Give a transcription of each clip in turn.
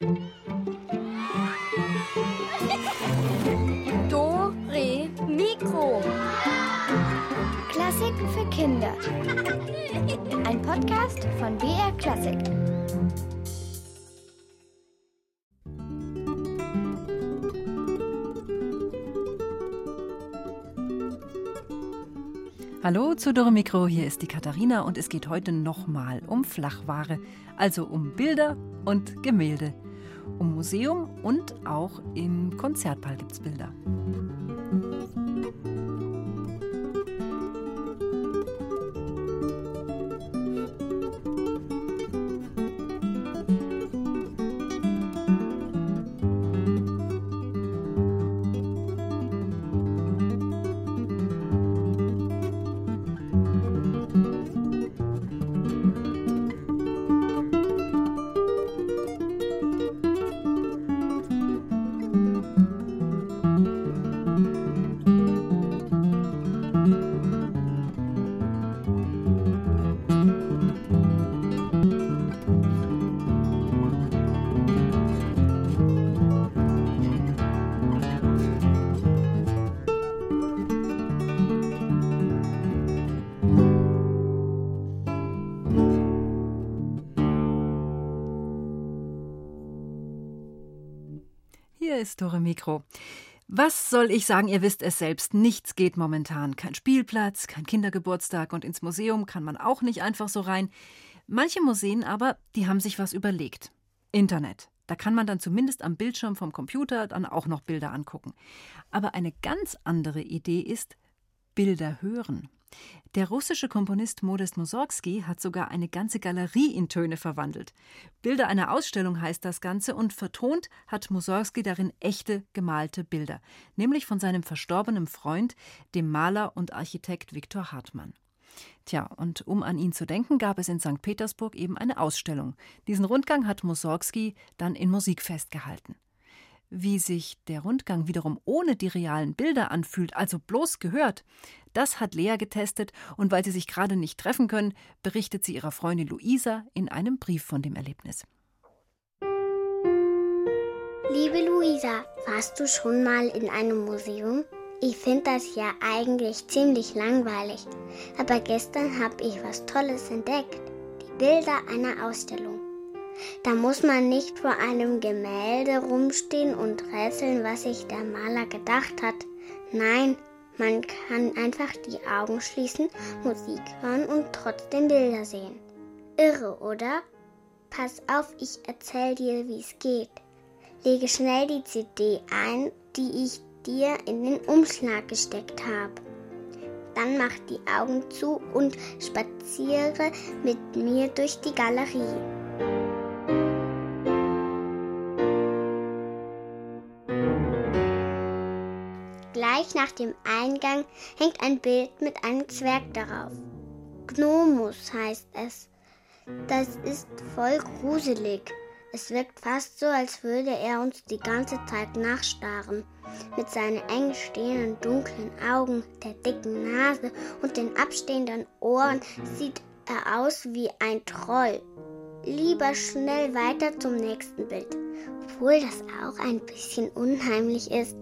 Do, Re, Mikro. Klassiken für Kinder. Ein Podcast von BR Klassik. Hallo zu Dore Mikro, hier ist die Katharina und es geht heute nochmal um Flachware, also um Bilder und Gemälde, um Museum und auch im Konzertball gibt es Bilder. Tore Mikro. Was soll ich sagen? Ihr wisst es selbst. Nichts geht momentan. Kein Spielplatz, kein Kindergeburtstag und ins Museum kann man auch nicht einfach so rein. Manche Museen aber, die haben sich was überlegt. Internet. Da kann man dann zumindest am Bildschirm vom Computer dann auch noch Bilder angucken. Aber eine ganz andere Idee ist Bilder hören. Der russische Komponist Modest Mussorgsky hat sogar eine ganze Galerie in Töne verwandelt. Bilder einer Ausstellung heißt das Ganze und vertont hat Mussorgsky darin echte gemalte Bilder, nämlich von seinem verstorbenen Freund, dem Maler und Architekt Viktor Hartmann. Tja, und um an ihn zu denken, gab es in St. Petersburg eben eine Ausstellung. Diesen Rundgang hat Mussorgsky dann in Musik festgehalten. Wie sich der Rundgang wiederum ohne die realen Bilder anfühlt, also bloß gehört, das hat Lea getestet und weil sie sich gerade nicht treffen können, berichtet sie ihrer Freundin Luisa in einem Brief von dem Erlebnis. Liebe Luisa, warst du schon mal in einem Museum? Ich finde das ja eigentlich ziemlich langweilig, aber gestern habe ich was Tolles entdeckt. Die Bilder einer Ausstellung. Da muss man nicht vor einem Gemälde rumstehen und rätseln, was sich der Maler gedacht hat. Nein, man kann einfach die Augen schließen, Musik hören und trotzdem Bilder sehen. Irre, oder? Pass auf, ich erzähl dir, wie es geht. Lege schnell die CD ein, die ich dir in den Umschlag gesteckt habe. Dann mach die Augen zu und spaziere mit mir durch die Galerie. Gleich nach dem Eingang hängt ein Bild mit einem Zwerg darauf. Gnomus heißt es. Das ist voll gruselig. Es wirkt fast so, als würde er uns die ganze Zeit nachstarren. Mit seinen eng stehenden dunklen Augen, der dicken Nase und den abstehenden Ohren sieht er aus wie ein Troll. Lieber schnell weiter zum nächsten Bild, obwohl das auch ein bisschen unheimlich ist.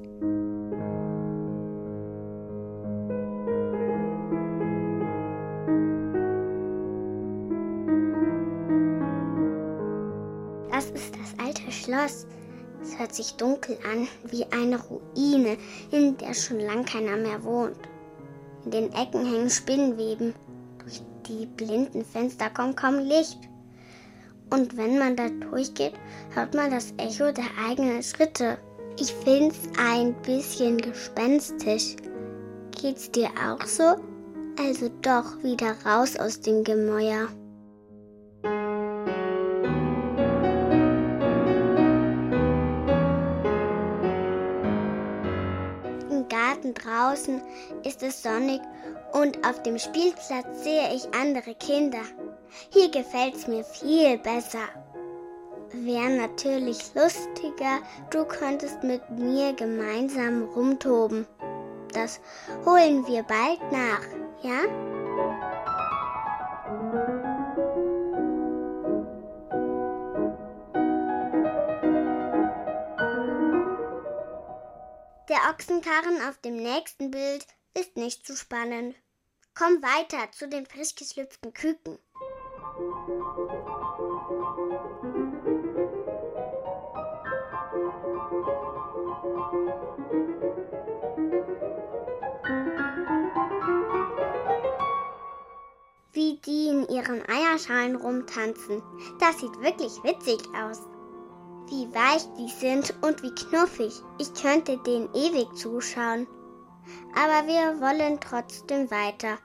Schloss. Es hört sich dunkel an, wie eine Ruine, in der schon lang keiner mehr wohnt. In den Ecken hängen Spinnenweben. Durch die blinden Fenster kommt kaum Licht. Und wenn man da durchgeht, hört man das Echo der eigenen Schritte. Ich find's ein bisschen gespenstisch. Geht's dir auch so? Also doch wieder raus aus dem Gemäuer. Garten draußen ist es sonnig und auf dem Spielplatz sehe ich andere Kinder. Hier gefällt's mir viel besser. Wäre natürlich lustiger, du könntest mit mir gemeinsam rumtoben. Das holen wir bald nach, ja? Ochsenkarren auf dem nächsten Bild ist nicht zu spannend. Komm weiter zu den frisch geschlüpften Küken. Wie die in ihren Eierschalen rumtanzen. Das sieht wirklich witzig aus. Wie weich die sind und wie knuffig. Ich könnte denen ewig zuschauen. Aber wir wollen trotzdem weiter.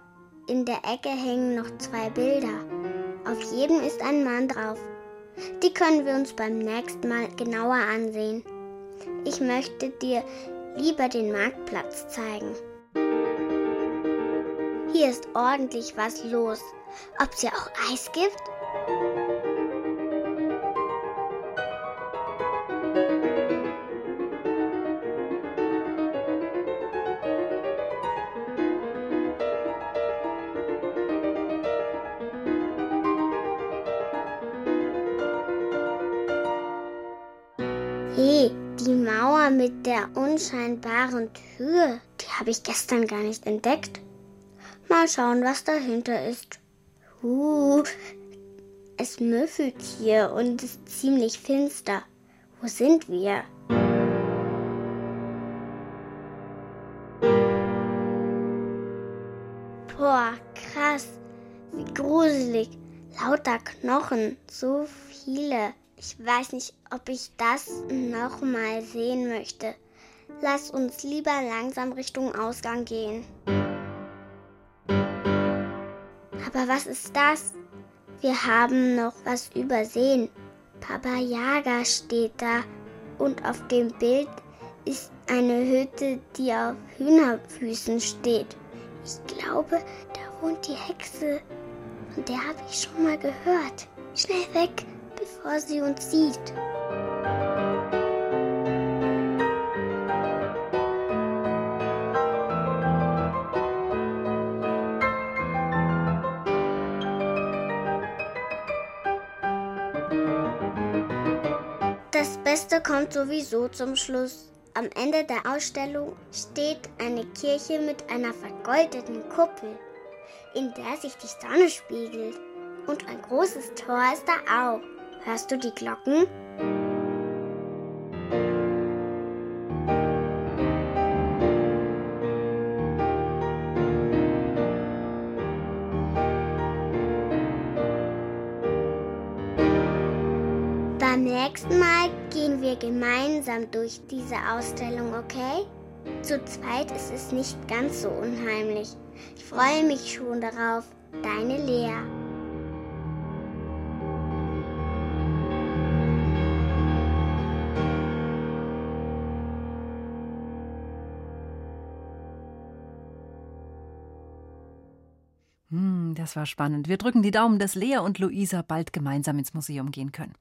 In der Ecke hängen noch zwei Bilder. Auf jedem ist ein Mann drauf. Die können wir uns beim nächsten Mal genauer ansehen. Ich möchte dir lieber den Marktplatz zeigen. Hier ist ordentlich was los. Ob es hier auch Eis gibt? Mit der unscheinbaren Tür, die habe ich gestern gar nicht entdeckt. Mal schauen, was dahinter ist. Uh, es müffelt hier und ist ziemlich finster. Wo sind wir? Boah, krass. Wie gruselig. Lauter Knochen. So viele. Ich weiß nicht, ob ich das nochmal sehen möchte. Lass uns lieber langsam Richtung Ausgang gehen. Aber was ist das? Wir haben noch was übersehen. Papa Yaga steht da und auf dem Bild ist eine Hütte, die auf Hühnerfüßen steht. Ich glaube, da wohnt die Hexe. Von der habe ich schon mal gehört. Schnell weg, bevor sie uns sieht. Das Beste kommt sowieso zum Schluss. Am Ende der Ausstellung steht eine Kirche mit einer vergoldeten Kuppel, in der sich die Sonne spiegelt. Und ein großes Tor ist da auch. Hörst du die Glocken? Beim nächsten Mal gehen wir gemeinsam durch diese Ausstellung, okay? Zu zweit ist es nicht ganz so unheimlich. Ich freue mich schon darauf. Deine Lea. Das war spannend. Wir drücken die Daumen, dass Lea und Luisa bald gemeinsam ins Museum gehen können.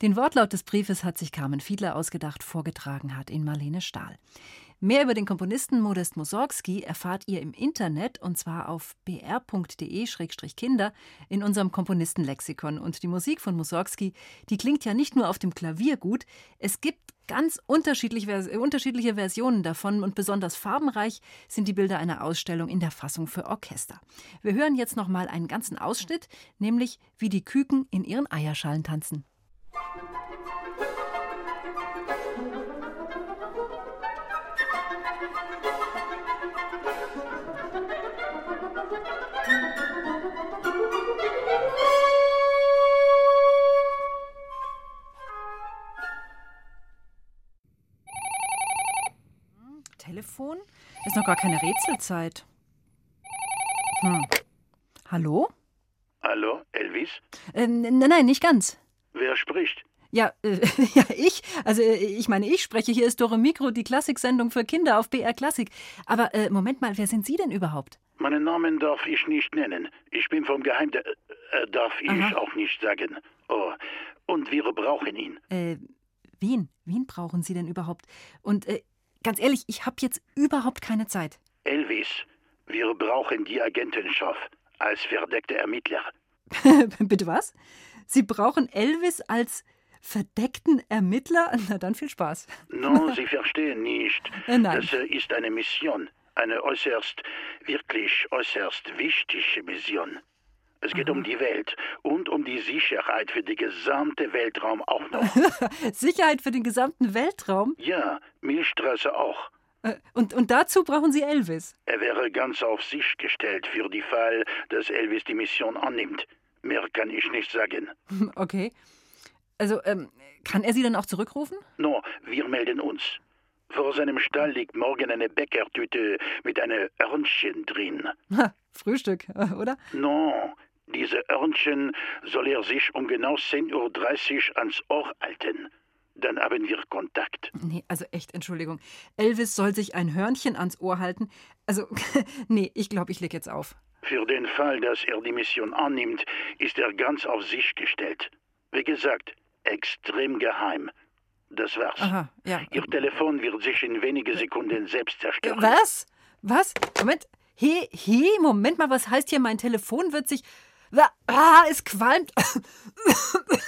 Den Wortlaut des Briefes hat sich Carmen Fiedler ausgedacht, vorgetragen hat ihn Marlene Stahl. Mehr über den Komponisten Modest Mussorgsky erfahrt ihr im Internet und zwar auf br.de-kinder in unserem Komponistenlexikon. Und die Musik von Mussorgsky, die klingt ja nicht nur auf dem Klavier gut, es gibt ganz unterschiedliche, unterschiedliche Versionen davon und besonders farbenreich sind die Bilder einer Ausstellung in der Fassung für Orchester. Wir hören jetzt noch mal einen ganzen Ausschnitt, nämlich wie die Küken in ihren Eierschalen tanzen. Telefon? Ist noch gar keine Rätselzeit. Hm. Hallo? Hallo, Elvis? Äh, nein, nein, nicht ganz. Wer spricht? Ja, äh, ja, ich. Also, äh, ich meine, ich spreche. Hier ist Dore Mikro, die Klassiksendung für Kinder auf BR Klassik. Aber äh, Moment mal, wer sind Sie denn überhaupt? Meinen Namen darf ich nicht nennen. Ich bin vom Geheim... Äh, darf ich Aha. auch nicht sagen. Oh, und wir brauchen ihn. Äh, wen? Wen brauchen Sie denn überhaupt? Und äh, ganz ehrlich, ich habe jetzt überhaupt keine Zeit. Elvis, wir brauchen die Agentenschaft als verdeckte Ermittler. Bitte was? Sie brauchen Elvis als Verdeckten Ermittler? Na dann viel Spaß. No, Sie verstehen nicht. Äh, nein. Das äh, ist eine Mission. Eine äußerst, wirklich äußerst wichtige Mission. Es geht um die Welt und um die Sicherheit für den gesamten Weltraum auch noch. Sicherheit für den gesamten Weltraum? Ja, Milchstraße auch. Äh, Und, und dazu brauchen Sie Elvis. Er wäre ganz auf sich gestellt für die Fall, dass Elvis die Mission annimmt. Mehr kann ich nicht sagen. Okay. Also, ähm, kann er Sie dann auch zurückrufen? No, wir melden uns. Vor seinem Stall liegt morgen eine Bäckertüte mit einem Örnchen drin. Ha, Frühstück, oder? No, diese Örnchen soll er sich um genau 10.30 Uhr ans Ohr halten. Dann haben wir Kontakt. Nee, also echt, Entschuldigung. Elvis soll sich ein Hörnchen ans Ohr halten. Also, nee, ich glaube, ich leg jetzt auf. Für den Fall, dass er die Mission annimmt, ist er ganz auf sich gestellt. Wie gesagt, extrem geheim. Das war's. Aha, ja. Ihr Telefon wird sich in wenige Sekunden selbst zerstören. Was? Was? Moment. He, he, Moment mal, was heißt hier, mein Telefon wird sich. Ah, es qualmt.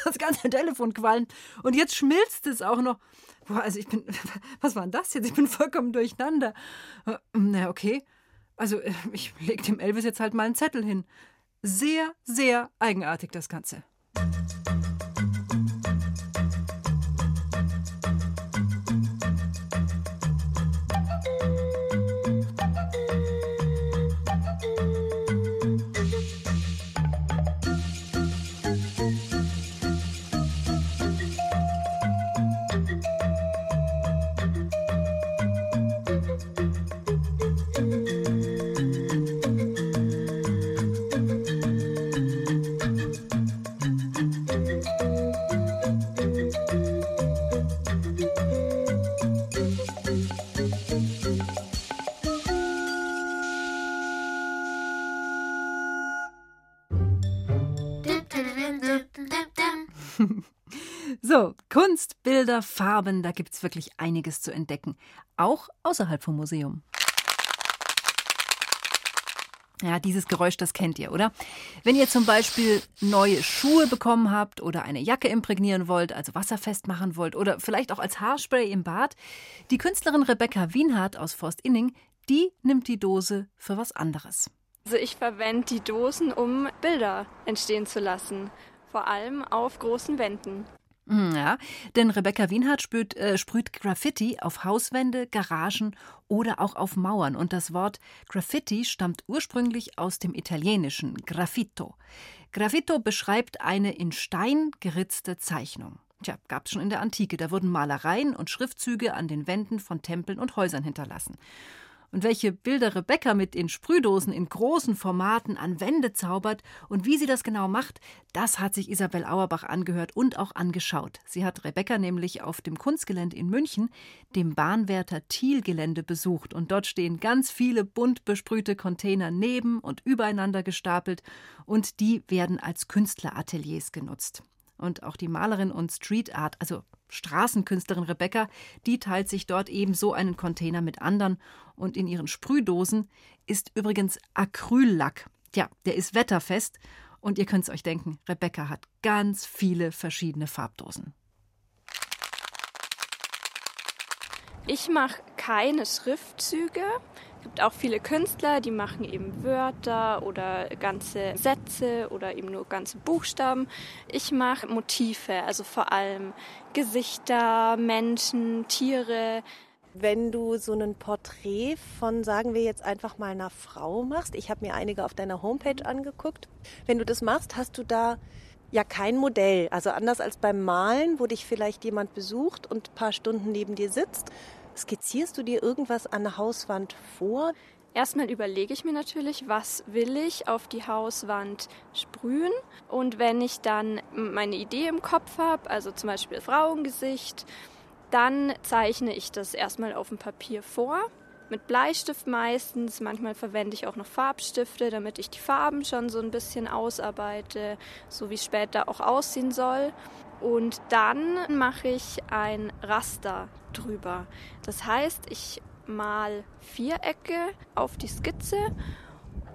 Das ganze Telefon qualmt. Und jetzt schmilzt es auch noch. Boah, also ich bin. Was war denn das jetzt? Ich bin vollkommen durcheinander. Na, okay. Also, äh, ich leg dem Elvis jetzt halt mal einen Zettel hin. Sehr, sehr eigenartig, das Ganze. So, Kunst, Bilder, Farben, da gibt's wirklich einiges zu entdecken. Auch außerhalb vom Museum. Ja, dieses Geräusch, das kennt ihr, oder? Wenn ihr zum Beispiel neue Schuhe bekommen habt oder eine Jacke imprägnieren wollt, also wasserfest machen wollt oder vielleicht auch als Haarspray im Bad, die Künstlerin Rebecca Wienhardt aus Forst-Inning, die nimmt die Dose für was anderes. Also ich verwende die Dosen, um Bilder entstehen zu lassen. Vor allem auf großen Wänden. Hm, Ja, denn Rebecca Wienhardt sprüht, äh, sprüht Graffiti auf Hauswände, Garagen oder auch auf Mauern. Und das Wort Graffiti stammt ursprünglich aus dem italienischen Graffito. Graffito beschreibt eine in Stein geritzte Zeichnung. Tja, gab's schon in der Antike. Da wurden Malereien und Schriftzüge an den Wänden von Tempeln und Häusern hinterlassen. Und welche Bilder Rebecca mit in Sprühdosen in großen Formaten an Wände zaubert und wie sie das genau macht, das hat sich Isabel Auerbach angehört und auch angeschaut. Sie hat Rebecca nämlich auf dem Kunstgelände in München, dem Bahnwärter Thiel-Gelände besucht. Und dort stehen ganz viele bunt besprühte Container neben und übereinander gestapelt und die werden als Künstlerateliers genutzt. Und auch die Malerin und Street Art, also Straßenkünstlerin Rebecca, die teilt sich dort eben so einen Container mit anderen. Und in ihren Sprühdosen ist übrigens Acryllack. Tja, der ist wetterfest. Und ihr könnt es euch denken, Rebecca hat ganz viele verschiedene Farbdosen. Ich mache keine Schriftzüge. Es gibt auch viele Künstler, die machen eben Wörter oder ganze Sätze oder eben nur ganze Buchstaben. Ich mache Motive, also vor allem Gesichter, Menschen, Tiere. Wenn du so ein Porträt von, sagen wir jetzt einfach mal einer Frau machst, ich habe mir einige auf deiner Homepage angeguckt, wenn du das machst, hast du da ja kein Modell. Also anders als beim Malen, wo dich vielleicht jemand besucht und ein paar Stunden neben dir sitzt, skizzierst du dir irgendwas an der Hauswand vor? Erstmal überlege ich mir natürlich, was will ich auf die Hauswand sprühen. Und wenn ich dann meine Idee im Kopf habe, also zum Beispiel Frauengesicht, dann zeichne ich das erstmal auf dem Papier vor. Mit Bleistift meistens. Manchmal verwende ich auch noch Farbstifte, damit ich die Farben schon so ein bisschen ausarbeite, so wie es später auch aussehen soll. Und dann mache ich ein Raster drüber. Das heißt, ich mal Vierecke auf die Skizze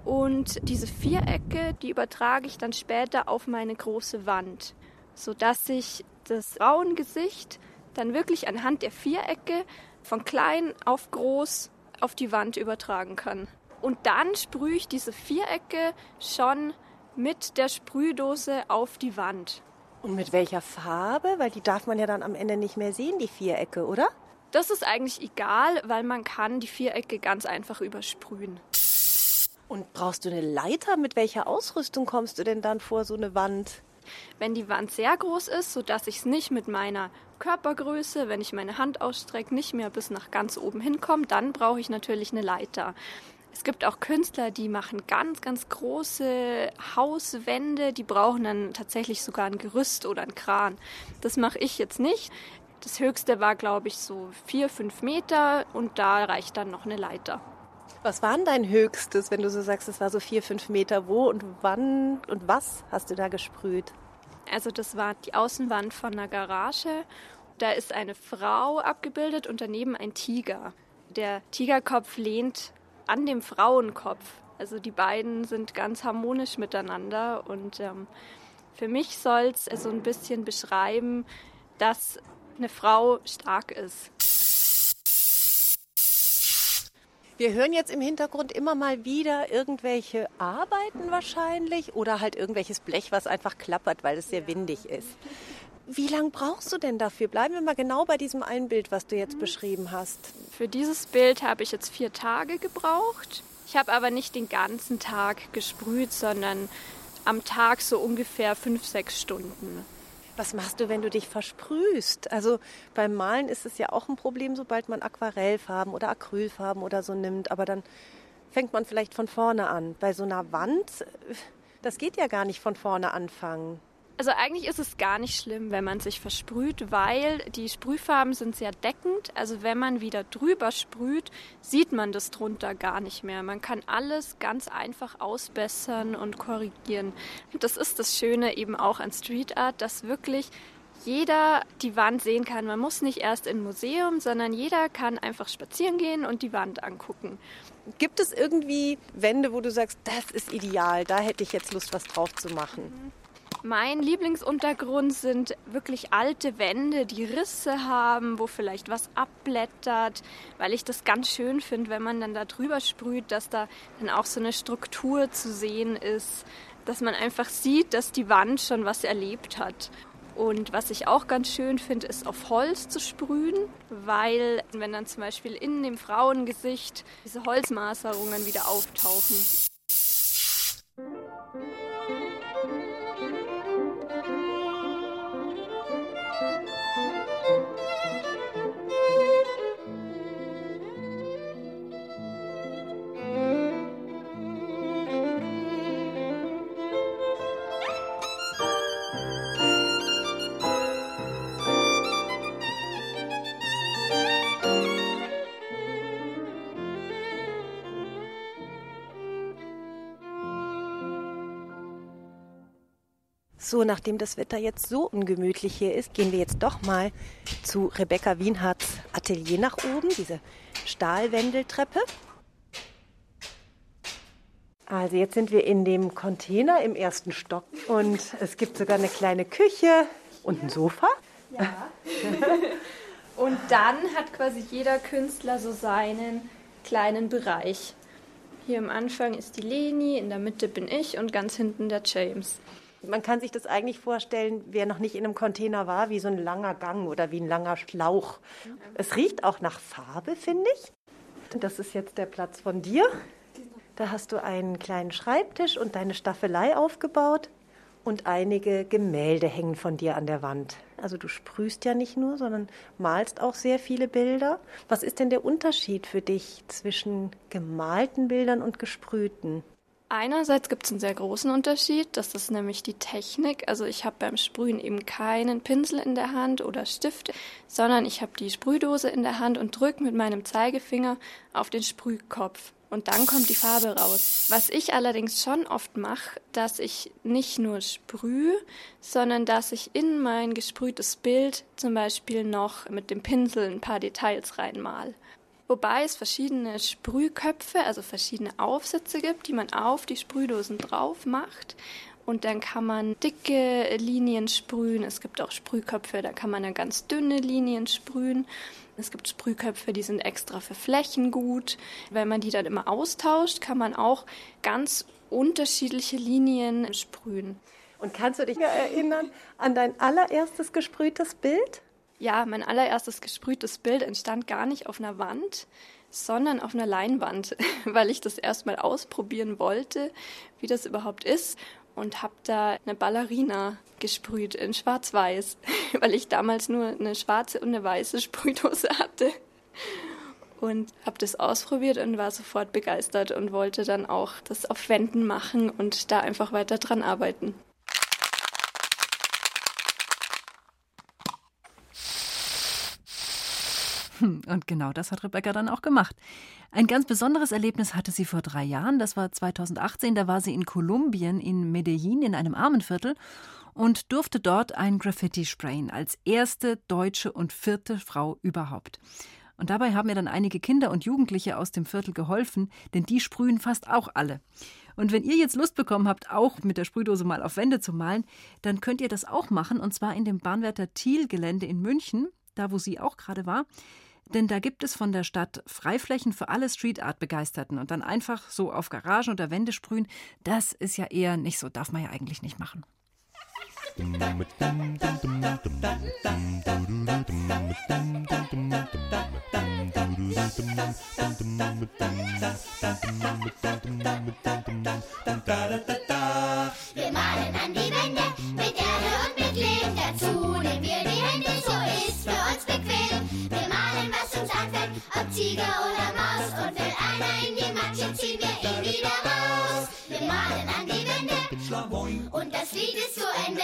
und diese Vierecke, die übertrage ich dann später auf meine große Wand, sodass ich das Frauengesicht dann wirklich anhand der Vierecke von klein auf groß auf die Wand übertragen kann. Und dann sprühe ich diese Vierecke schon mit der Sprühdose auf die Wand. Und mit welcher Farbe? Weil die darf man ja dann am Ende nicht mehr sehen, die Vierecke, oder? Das ist eigentlich egal, weil man kann die Vierecke ganz einfach übersprühen. Und brauchst du eine Leiter? Mit welcher Ausrüstung kommst du denn dann vor so eine Wand? Wenn die Wand sehr groß ist, sodass ich es nicht mit meiner Körpergröße, wenn ich meine Hand ausstrecke, nicht mehr bis nach ganz oben hinkomme, dann brauche ich natürlich eine Leiter. Es gibt auch Künstler, die machen ganz, ganz große Hauswände, die brauchen dann tatsächlich sogar ein Gerüst oder einen Kran. Das mache ich jetzt nicht. Das höchste war, glaube ich, so vier, fünf Meter und da reicht dann noch eine Leiter. Was war denn dein höchstes, wenn du so sagst, es war so vier, fünf Meter? Wo und wann und was hast du da gesprüht? Also das war die Außenwand von einer Garage. Da ist eine Frau abgebildet und daneben ein Tiger. Der Tigerkopf lehnt an dem Frauenkopf. Also die beiden sind ganz harmonisch miteinander und ähm, für mich soll es so ein bisschen beschreiben, dass eine Frau stark ist. Wir hören jetzt im Hintergrund immer mal wieder irgendwelche Arbeiten wahrscheinlich oder halt irgendwelches Blech, was einfach klappert, weil es sehr windig ist. Wie lange brauchst du denn dafür? Bleiben wir mal genau bei diesem einen Bild, was du jetzt beschrieben hast. Für dieses Bild habe ich jetzt vier Tage gebraucht. Ich habe aber nicht den ganzen Tag gesprüht, sondern am Tag so ungefähr fünf, sechs Stunden. Was machst du, wenn du dich versprühst? Also beim Malen ist es ja auch ein Problem, sobald man Aquarellfarben oder Acrylfarben oder so nimmt. Aber dann fängt man vielleicht von vorne an. Bei so einer Wand, das geht ja gar nicht von vorne anfangen. Also eigentlich ist es gar nicht schlimm, wenn man sich versprüht, weil die Sprühfarben sind sehr deckend. Also wenn man wieder drüber sprüht, sieht man das drunter gar nicht mehr. Man kann alles ganz einfach ausbessern und korrigieren. Und das ist das Schöne eben auch an Street Art, dass wirklich jeder die Wand sehen kann. Man muss nicht erst in ein Museum, sondern jeder kann einfach spazieren gehen und die Wand angucken. Gibt es irgendwie Wände, wo du sagst, das ist ideal, da hätte ich jetzt Lust, was drauf zu machen? Mein Lieblingsuntergrund sind wirklich alte Wände, die Risse haben, wo vielleicht was abblättert, weil ich das ganz schön finde, wenn man dann da drüber sprüht, dass da dann auch so eine Struktur zu sehen ist, dass man einfach sieht, dass die Wand schon was erlebt hat. Und was ich auch ganz schön finde, ist auf Holz zu sprühen, weil wenn dann zum Beispiel in dem Frauengesicht diese Holzmaserungen wieder auftauchen. So, nachdem das Wetter jetzt so ungemütlich hier ist, gehen wir jetzt doch mal zu Rebecca Wienhardts Atelier nach oben, diese Stahlwendeltreppe. Also jetzt sind wir in dem Container im ersten Stock und es gibt sogar eine kleine Küche und ein Sofa. Ja. und dann hat quasi jeder Künstler so seinen kleinen Bereich. Hier am Anfang ist die Leni, in der Mitte bin ich und ganz hinten der James. Man kann sich das eigentlich vorstellen, wer noch nicht in einem Container war, wie so ein langer Gang oder wie ein langer Schlauch. Es riecht auch nach Farbe, finde ich. Das ist jetzt der Platz von dir. Da hast du einen kleinen Schreibtisch und deine Staffelei aufgebaut und einige Gemälde hängen von dir an der Wand. Also du sprühst ja nicht nur, sondern malst auch sehr viele Bilder. Was ist denn der Unterschied für dich zwischen gemalten Bildern und gesprühten? Einerseits gibt es einen sehr großen Unterschied, das ist nämlich die Technik. Also ich habe beim Sprühen eben keinen Pinsel in der Hand oder Stift, sondern ich habe die Sprühdose in der Hand und drücke mit meinem Zeigefinger auf den Sprühkopf. Und dann kommt die Farbe raus. Was ich allerdings schon oft mache, dass ich nicht nur sprühe, sondern dass ich in mein gesprühtes Bild zum Beispiel noch mit dem Pinsel ein paar Details reinmal wobei es verschiedene Sprühköpfe, also verschiedene Aufsätze gibt, die man auf die Sprühdosen drauf macht. Und dann kann man dicke Linien sprühen. Es gibt auch Sprühköpfe, da kann man dann ganz dünne Linien sprühen. Es gibt Sprühköpfe, die sind extra für Flächen gut. Wenn man die dann immer austauscht, kann man auch ganz unterschiedliche Linien sprühen. Und kannst du dich erinnern an dein allererstes gesprühtes Bild? Ja, mein allererstes gesprühtes Bild entstand gar nicht auf einer Wand, sondern auf einer Leinwand, weil ich das erstmal ausprobieren wollte, wie das überhaupt ist und habe da eine Ballerina gesprüht in schwarz-weiß, weil ich damals nur eine schwarze und eine weiße Sprühdose hatte. Und habe das ausprobiert und war sofort begeistert und wollte dann auch das auf Wänden machen und da einfach weiter dran arbeiten. und genau das hat Rebecca dann auch gemacht. Ein ganz besonderes Erlebnis hatte sie vor drei Jahren. Das war 2018. Da war sie in Kolumbien, in Medellin, in einem Armenviertel und durfte dort ein Graffiti sprayen. Als erste deutsche und vierte Frau überhaupt. Und dabei haben mir dann einige Kinder und Jugendliche aus dem Viertel geholfen, denn die sprühen fast auch alle. Und wenn ihr jetzt Lust bekommen habt, auch mit der Sprühdose mal auf Wände zu malen, dann könnt ihr das auch machen, und zwar in dem Bahnwärter Thiel-Gelände in München, da wo sie auch gerade war. Denn da gibt es von der Stadt Freiflächen für alle Street Art Begeisterten und dann einfach so auf Garagen oder Wände sprühen, das ist ja eher nicht so, darf man ja eigentlich nicht machen. Wir malen an die Wände mit Erde und mit Lehm. Dazu nehmen wir die Hände, so ist für uns bequem. Ob Tiger oder Maus. Und will einer in die Matsche, ziehen wir ihn wieder raus. Wir malen an die Wände und das Lied ist zu Ende.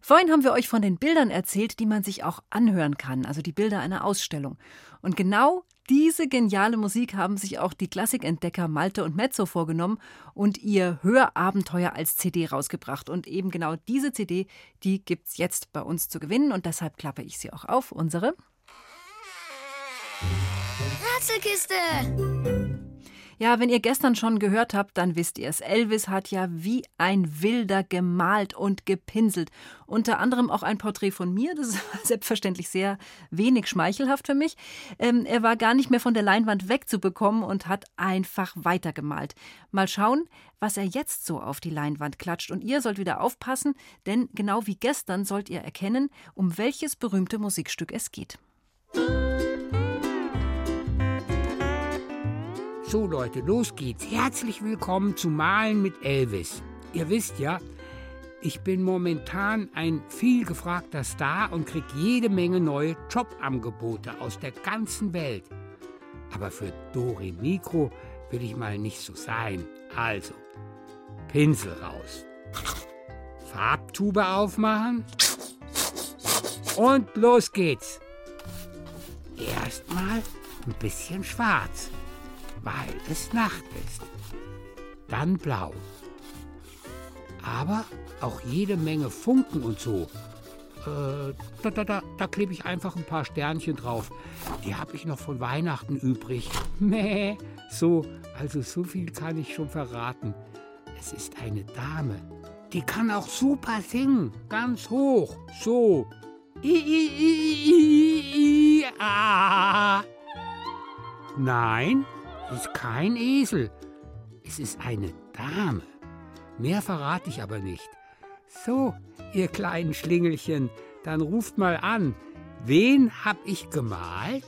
Vorhin haben wir euch von den Bildern erzählt, die man sich auch anhören kann, also die Bilder einer Ausstellung. Und genau diese geniale Musik haben sich auch die Klassikentdecker Malte und Mezzo vorgenommen und ihr Hörabenteuer als CD rausgebracht. Und eben genau diese CD, die gibt's jetzt bei uns zu gewinnen und deshalb klappe ich sie auch auf. Unsere Ratzelkiste! Ja, wenn ihr gestern schon gehört habt, dann wisst ihr es. Elvis hat ja wie ein Wilder gemalt und gepinselt. Unter anderem auch ein Porträt von mir. Das ist selbstverständlich sehr wenig schmeichelhaft für mich. Ähm, er war gar nicht mehr von der Leinwand wegzubekommen und hat einfach weitergemalt. Mal schauen, was er jetzt so auf die Leinwand klatscht. Und ihr sollt wieder aufpassen, denn genau wie gestern sollt ihr erkennen, um welches berühmte Musikstück es geht. So Leute, los geht's. Herzlich willkommen zu Malen mit Elvis. Ihr wisst ja, ich bin momentan ein viel gefragter Star und krieg jede Menge neue Jobangebote aus der ganzen Welt. Aber für Dore Mikro will ich mal nicht so sein. Also, Pinsel raus. Farbtube aufmachen. Und los geht's. Erstmal ein bisschen schwarz weil es Nacht ist. Dann blau. Aber auch jede Menge Funken und so. Äh, da, da, da, da klebe ich einfach ein paar Sternchen drauf. Die habe ich noch von Weihnachten übrig. Mäh. So, also so viel kann ich schon verraten. Es ist eine Dame. Die kann auch super singen. Ganz hoch. So. I, I, I, I, I, ah. Nein, ist kein Esel. Es ist eine Dame. Mehr verrate ich aber nicht. So, ihr kleinen Schlingelchen, dann ruft mal an. Wen hab ich gemalt?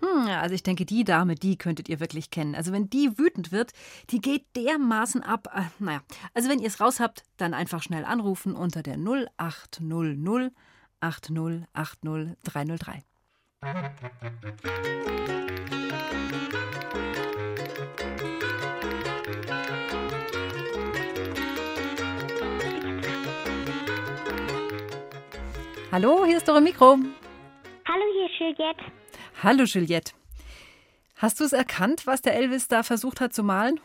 Hm, also ich denke, die Dame, die könntet ihr wirklich kennen. Also wenn die wütend wird, die geht dermaßen ab. Äh, naja, also wenn ihr es raus habt, dann einfach schnell anrufen unter der 0800 8080 303. Hallo, hier ist Dore Mikro. Hallo, hier ist Juliette. Hallo, Juliette. Hast du es erkannt, was der Elvis da versucht hat zu malen?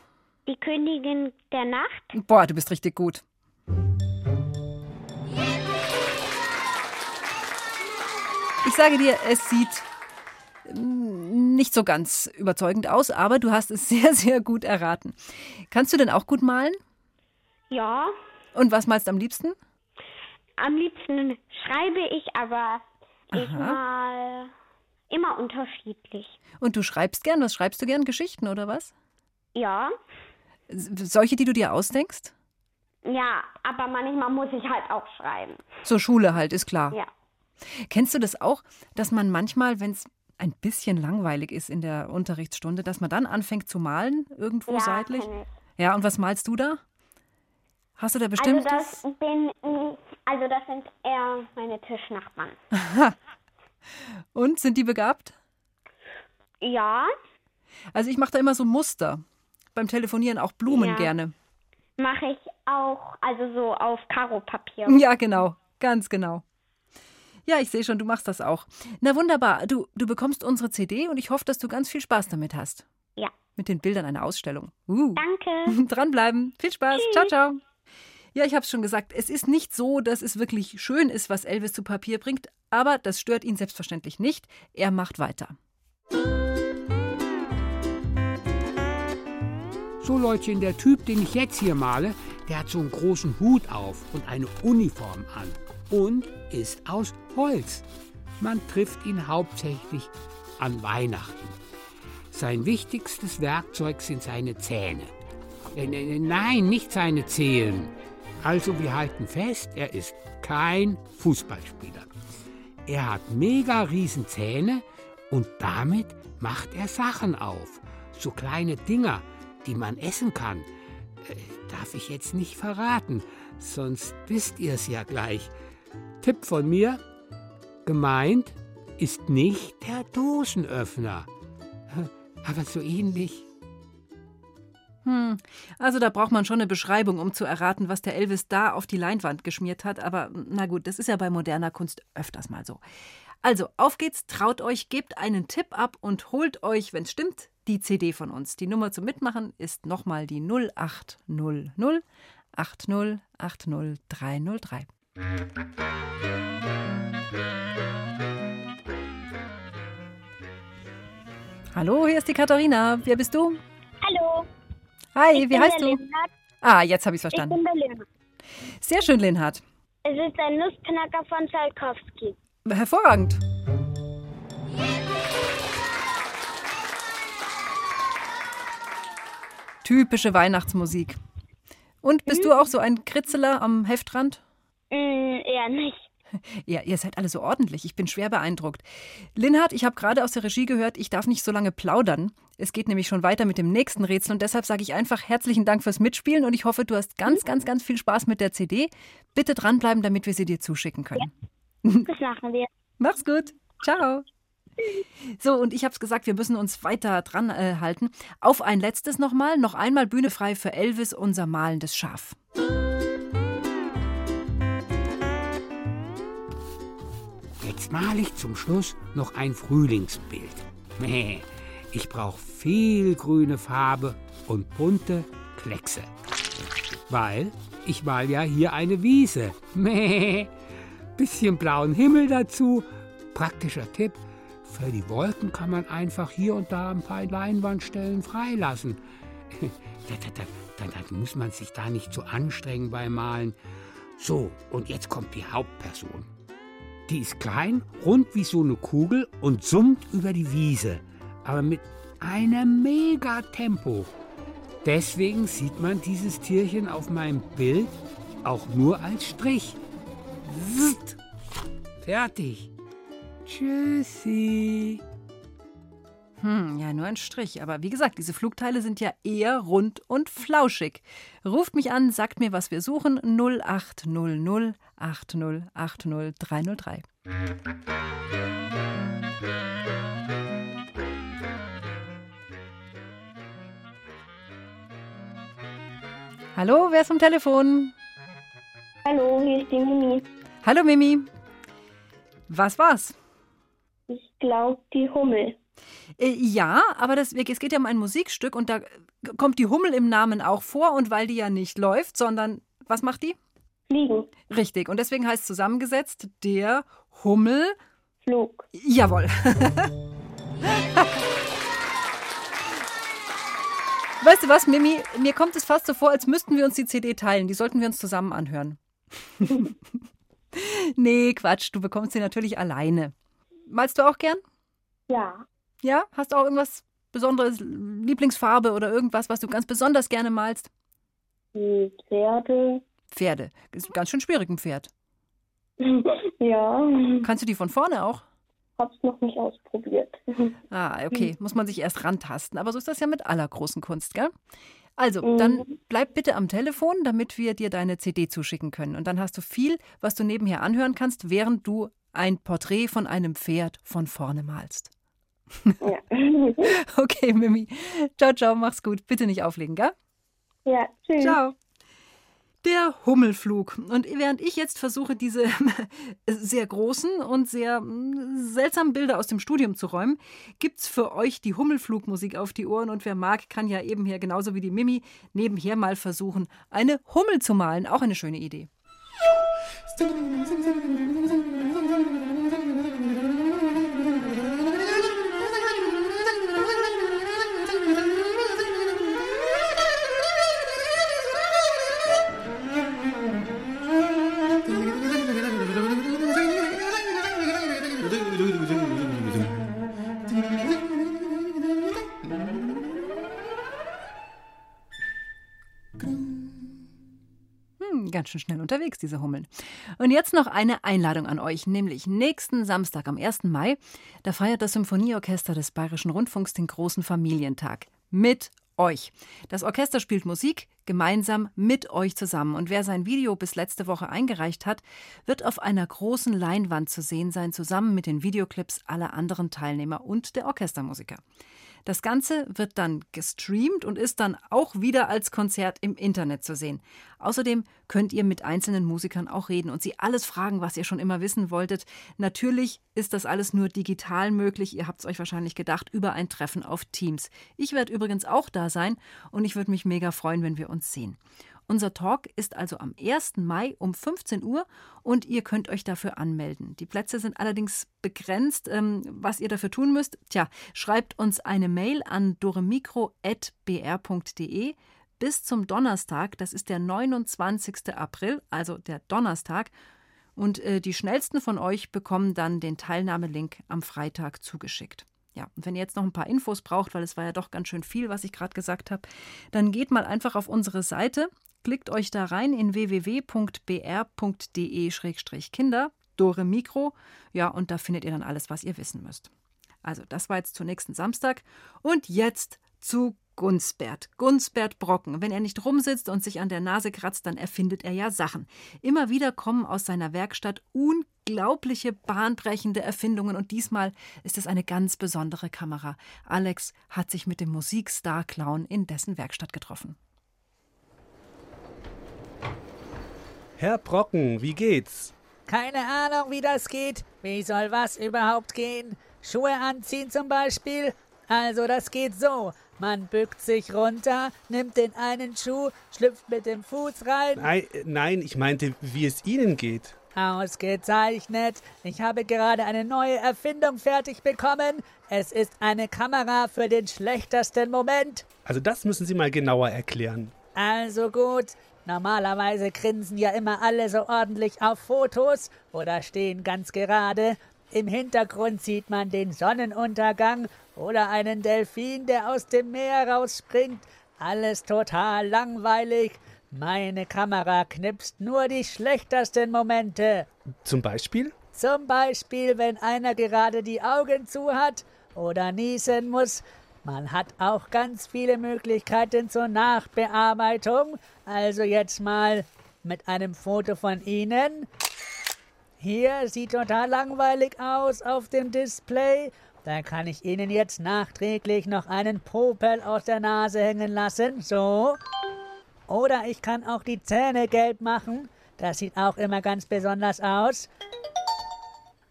Die Königin der Nacht. Boah, du bist richtig gut. Ich sage dir, es sieht mm, nicht so ganz überzeugend aus, aber du hast es sehr, sehr gut erraten. Kannst du denn auch gut malen? Ja, Und was malst du am liebsten? am liebsten schreibe ich, aber ich Aha. mal immer unterschiedlich. Und du schreibst gern? Was schreibst du gern? Geschichten oder was? Ja, Solche, die du dir ausdenkst? ja, aber manchmal muss ich halt auch schreiben. Zur Schule halt, ist klar. Ja. Kennst du das auch, dass man manchmal, wenn es ein bisschen langweilig ist in der Unterrichtsstunde, dass man dann anfängt zu malen, irgendwo Ja, seitlich? Ja, und was malst du da? Hast du da Also bestimmt? das bin also das sind eher meine Tischnachbarn. und sind die begabt? Ja, Also ich mache da immer so Muster. Beim Telefonieren auch Blumen Ja. gerne. mache ich auch, also so auf Karo-Papier. Ja, genau. Ganz genau. Ja, ich sehe schon, du machst das auch. Na wunderbar. Du, du bekommst unsere CD und ich hoffe, dass du ganz viel Spaß damit hast. Ja. Mit den Bildern einer Ausstellung. Uh. Danke. Dranbleiben. Viel Spaß. Ciao, ciao. Ja, ich habe es schon gesagt, es ist nicht so, dass es wirklich schön ist, was Elvis zu Papier bringt, aber das stört ihn selbstverständlich nicht. Er macht weiter. So Leutchen, der Typ, den ich jetzt hier male, der hat so einen großen Hut auf und eine Uniform an und ist aus Holz. Man trifft ihn hauptsächlich an Weihnachten. Sein wichtigstes Werkzeug sind seine Zähne. Äh, äh, Nein, nicht seine Zehen. Also wir halten fest, er ist kein Fußballspieler. Er hat mega riesen Zähne und damit macht er Sachen auf. So kleine Dinger, die man essen kann. Äh, darf ich jetzt nicht verraten, sonst wisst ihr es ja gleich. Tipp von mir: Gemeint ist nicht der Dosenöffner, aber so ähnlich. Hm, also da braucht man schon eine Beschreibung, um zu erraten, was der Elvis da auf die Leinwand geschmiert hat. Aber na gut, das ist ja bei moderner Kunst öfters mal so. Also, auf geht's, traut euch, gebt einen Tipp ab und holt euch, wenn's stimmt, die CD von uns. Die Nummer zum Mitmachen ist nochmal die 0800 80 80 303. Hallo, hier ist die Katharina. Wer bist du? Hallo. Hi, ich wie heißt du? Leonhard. Ah, jetzt habe ich es Ich verstanden. bin der Leonhard. Sehr schön, Linhard. Es ist ein Nussknacker von Tchaikovsky. Hervorragend. Typische Weihnachtsmusik. Und bist du auch so ein Kritzeler am Heftrand? Mm, eher nicht. Ja, ihr seid alle so ordentlich. Ich bin schwer beeindruckt. Linhard, ich habe gerade aus der Regie gehört, ich darf nicht so lange plaudern. Es geht nämlich schon weiter mit dem nächsten Rätsel und deshalb sage ich einfach herzlichen Dank fürs Mitspielen und ich hoffe, du hast ganz, ganz, ganz viel Spaß mit der CD. Bitte dranbleiben, damit wir sie dir zuschicken können. Das machen wir. Mach's gut. Ciao. So, und ich habe es gesagt, wir müssen uns weiter dran äh, halten. Auf ein letztes nochmal, noch einmal Bühne frei für Elvis, unser malendes Schaf. Jetzt male ich zum Schluss noch ein Frühlingsbild. Ich brauche viel grüne Farbe und bunte Kleckse. Weil ich mal ja hier eine Wiese. Bisschen blauen Himmel dazu. Praktischer Tipp. Für die Wolken kann man einfach hier und da ein paar Leinwandstellen freilassen. Da, da, da, dann, muss man sich da nicht so anstrengen beim Malen. So, und jetzt kommt die Hauptperson. Die ist klein, rund wie so eine Kugel und summt über die Wiese, aber mit einem Megatempo. Deswegen sieht man dieses Tierchen auf meinem Bild auch nur als Strich. Zzt. Fertig. Tschüssi. Hm, ja, nur ein Strich. Aber wie gesagt, diese Flugteile sind ja eher rund und flauschig. Ruft mich an, sagt mir, was wir suchen. 0800 80 80 303. Hallo, wer ist am Telefon? Hallo, hier ist die Mimi. Hallo Mimi. Was war's? Ich glaube, die Hummel. Äh, ja, aber das, es geht ja um ein Musikstück und da kommt die Hummel im Namen auch vor und weil die ja nicht läuft, sondern was macht die? Fliegen. Richtig. Und deswegen heißt zusammengesetzt der Hummel. Flug. Jawohl. Weißt du was, Mimi? Mir kommt es fast so vor, als müssten wir uns die CD teilen. Die sollten wir uns zusammen anhören. nee, Quatsch. Du bekommst sie natürlich alleine. Malst du auch gern? Ja. Ja? Hast du auch irgendwas Besonderes, Lieblingsfarbe oder irgendwas, was du ganz besonders gerne malst? Pferde. Pferde. Ist ganz schön schwierig, ein Pferd. ja. Kannst du die von vorne auch? Hab's noch nicht ausprobiert. Ah, okay. Muss man sich erst rantasten. Aber so ist das ja mit aller großen Kunst, gell? Also, dann bleib bitte am Telefon, damit wir dir deine CD zuschicken können. Und dann hast du viel, was du nebenher anhören kannst, während du ein Porträt von einem Pferd von vorne malst. Ja. Okay, Mimi. Ciao, ciao, mach's gut. Bitte nicht auflegen, gell? ja, tschüss. Ciao. Der Hummelflug. Und während ich jetzt versuche, diese sehr großen und sehr mm, seltsamen Bilder aus dem Studium zu räumen, gibt's für euch die Hummelflugmusik auf die Ohren. Und wer mag, kann ja eben hier genauso wie die Mimi nebenher mal versuchen, eine Hummel zu malen. Auch eine schöne Idee. ganz schön schnell unterwegs, diese Hummeln. Und jetzt noch eine Einladung an euch, nämlich nächsten Samstag am 1. Mai. Da feiert das Symphonieorchester des Bayerischen Rundfunks den großen Familientag. Mit euch. Das Orchester spielt Musik gemeinsam mit euch zusammen. Und wer sein Video bis letzte Woche eingereicht hat, wird auf einer großen Leinwand zu sehen sein, zusammen mit den Videoclips aller anderen Teilnehmer und der Orchestermusiker. Das Ganze wird dann gestreamt und ist dann auch wieder als Konzert im Internet zu sehen. Außerdem könnt ihr mit einzelnen Musikern auch reden und sie alles fragen, was ihr schon immer wissen wolltet. Natürlich ist das alles nur digital möglich. Ihr habt es euch wahrscheinlich gedacht über ein Treffen auf Teams. Ich werde übrigens auch da sein und ich würde mich mega freuen, wenn wir uns sehen. Unser Talk ist also am 1. Mai um 15 Uhr und ihr könnt euch dafür anmelden. Die Plätze sind allerdings begrenzt. Ähm, was ihr dafür tun müsst, tja, schreibt uns eine Mail an doremikro.br.de bis zum Donnerstag, das ist der 29. April, also der Donnerstag. Und äh, die schnellsten von euch bekommen dann den Teilnahmelink am Freitag zugeschickt. Ja, und wenn ihr jetzt noch ein paar Infos braucht, weil es war ja doch ganz schön viel, was ich gerade gesagt habe, dann geht mal einfach auf unsere Seite, klickt euch da rein in www.br.de-kinder, Dore Mikro, ja, und da findet ihr dann alles, was ihr wissen müsst. Also, das war jetzt zu nächsten Samstag. Und jetzt zu Gunsbert. Gunsbert Brocken. Wenn er nicht rumsitzt und sich an der Nase kratzt, dann erfindet er ja Sachen. Immer wieder kommen aus seiner Werkstatt unglaubliche, bahnbrechende Erfindungen und diesmal ist es eine ganz besondere Kamera. Alex hat sich mit dem Musikstar-Clown in dessen Werkstatt getroffen. Herr Brocken, wie geht's? Keine Ahnung, wie das geht. Wie soll was überhaupt gehen? Schuhe anziehen zum Beispiel? Also, das geht so. Man bückt sich runter, nimmt den einen Schuh, schlüpft mit dem Fuß rein. Nein, nein, ich meinte, wie es Ihnen geht. Ausgezeichnet. Ich habe gerade eine neue Erfindung fertig bekommen. Es ist eine Kamera für den schlechtesten Moment. Also das müssen Sie mal genauer erklären. Also gut. Normalerweise grinsen ja immer alle so ordentlich auf Fotos oder stehen ganz gerade. Im Hintergrund sieht man den Sonnenuntergang oder einen Delfin, der aus dem Meer rausspringt. Alles total langweilig. Meine Kamera knipst nur die schlechtesten Momente. Zum Beispiel? Zum Beispiel, wenn einer gerade die Augen zu hat oder niesen muss. Man hat auch ganz viele Möglichkeiten zur Nachbearbeitung. Also jetzt mal mit einem Foto von Ihnen. Hier sieht total langweilig aus auf dem Display. Da kann ich Ihnen jetzt nachträglich noch einen Popel aus der Nase hängen lassen. So. Oder ich kann auch die Zähne gelb machen. Das sieht auch immer ganz besonders aus.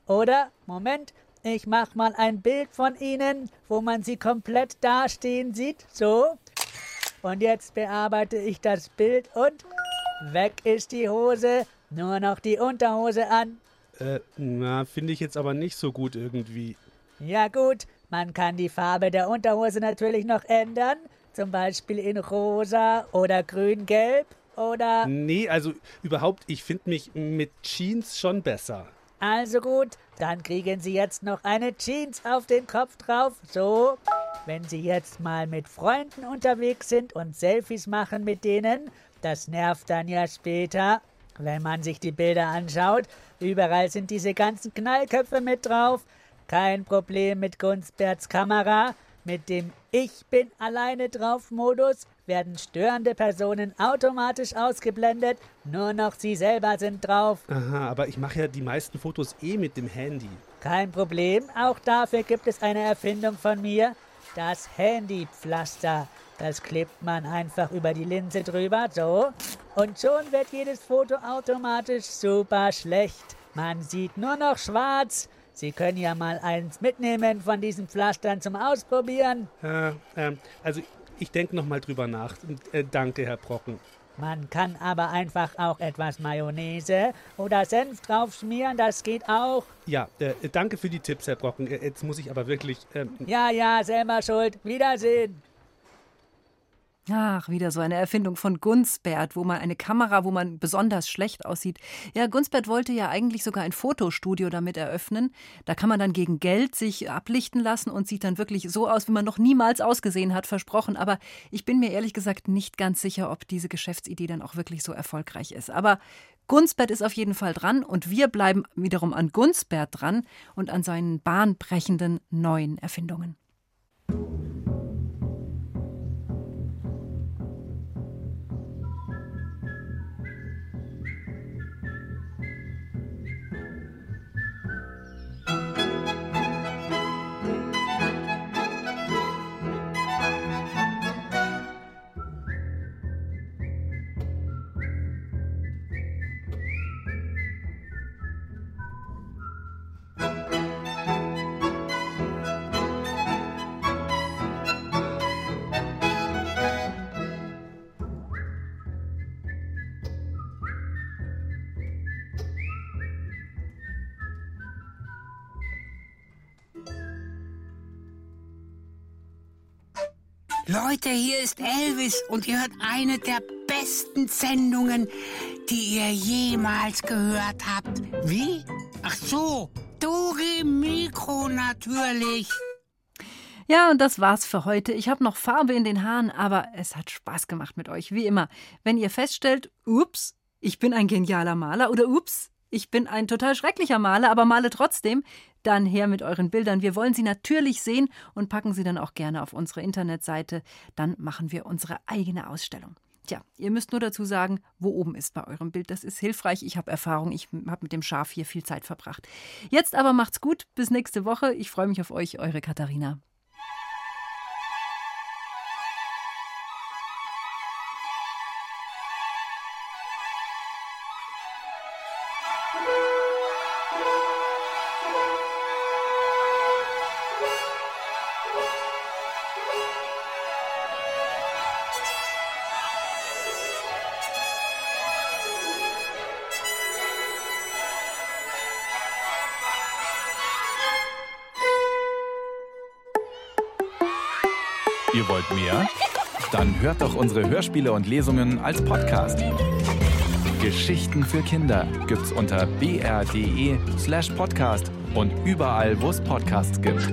Oder, Moment, ich mach mal ein Bild von Ihnen, wo man Sie komplett dastehen sieht. So. Und jetzt bearbeite ich das Bild und weg ist die Hose. Nur noch die Unterhose an. Äh, na, finde ich jetzt aber nicht so gut irgendwie. Ja gut, man kann die Farbe der Unterhose natürlich noch ändern. Zum Beispiel in rosa oder grün-gelb oder... Nee, also überhaupt, ich finde mich mit Jeans schon besser. Also gut, dann kriegen Sie jetzt noch eine Jeans auf den Kopf drauf. So. Wenn Sie jetzt mal mit Freunden unterwegs sind und Selfies machen mit denen, das nervt dann ja später, wenn man sich die Bilder anschaut. Überall sind diese ganzen Knallköpfe mit drauf. Kein Problem mit Gunstberts Kamera. Mit dem Ich bin alleine drauf Modus werden störende Personen automatisch ausgeblendet. Nur noch sie selber sind drauf. Aha, aber ich mache ja die meisten Fotos eh mit dem Handy. Kein Problem, auch dafür gibt es eine Erfindung von mir. Das Handypflaster. Das klebt man einfach über die Linse drüber, so. Und schon wird jedes Foto automatisch super schlecht. Man sieht nur noch schwarz. Sie können ja mal eins mitnehmen von diesen Pflastern zum Ausprobieren. Äh, ähm, also ich denke nochmal drüber nach. Äh, danke, Herr Brocken. Man kann aber einfach auch etwas Mayonnaise oder Senf drauf schmieren, das geht auch. Ja, äh, danke für die Tipps, Herr Brocken. Äh, jetzt muss ich aber wirklich. ähm, Ja, ja, selber schuld. Wiedersehen. Ach, wieder so eine Erfindung von Gunsbert, wo man eine Kamera, wo man besonders schlecht aussieht. Ja, Gunsbert wollte ja eigentlich sogar ein Fotostudio damit eröffnen. Da kann man dann gegen Geld sich ablichten lassen und sieht dann wirklich so aus, wie man noch niemals ausgesehen hat, versprochen. Aber ich bin mir ehrlich gesagt nicht ganz sicher, ob diese Geschäftsidee dann auch wirklich so erfolgreich ist. Aber Gunsbert ist auf jeden Fall dran und wir bleiben wiederum an Gunsbert dran und an seinen bahnbrechenden neuen Erfindungen. Leute, hier ist Elvis und ihr hört eine der besten Sendungen, die ihr jemals gehört habt. Wie? Ach so, Dore Mikro natürlich. Ja, und das war's für heute. Ich habe noch Farbe in den Haaren, aber es hat Spaß gemacht mit euch, wie immer. Wenn ihr feststellt, ups, ich bin ein genialer Maler oder ups, ich bin ein total schrecklicher Maler, aber male trotzdem, dann her mit euren Bildern. Wir wollen sie natürlich sehen und packen sie dann auch gerne auf unsere Internetseite. Dann machen wir unsere eigene Ausstellung. Tja, ihr müsst nur dazu sagen, wo oben ist bei eurem Bild. Das ist hilfreich. Ich habe Erfahrung. Ich habe mit dem Schaf hier viel Zeit verbracht. Jetzt aber macht's gut. Bis nächste Woche. Ich freue mich auf euch, eure Katharina. Hört doch unsere Hörspiele und Lesungen als Podcast. Geschichten für Kinder gibt's unter br.de slash podcast und überall, wo es Podcasts gibt.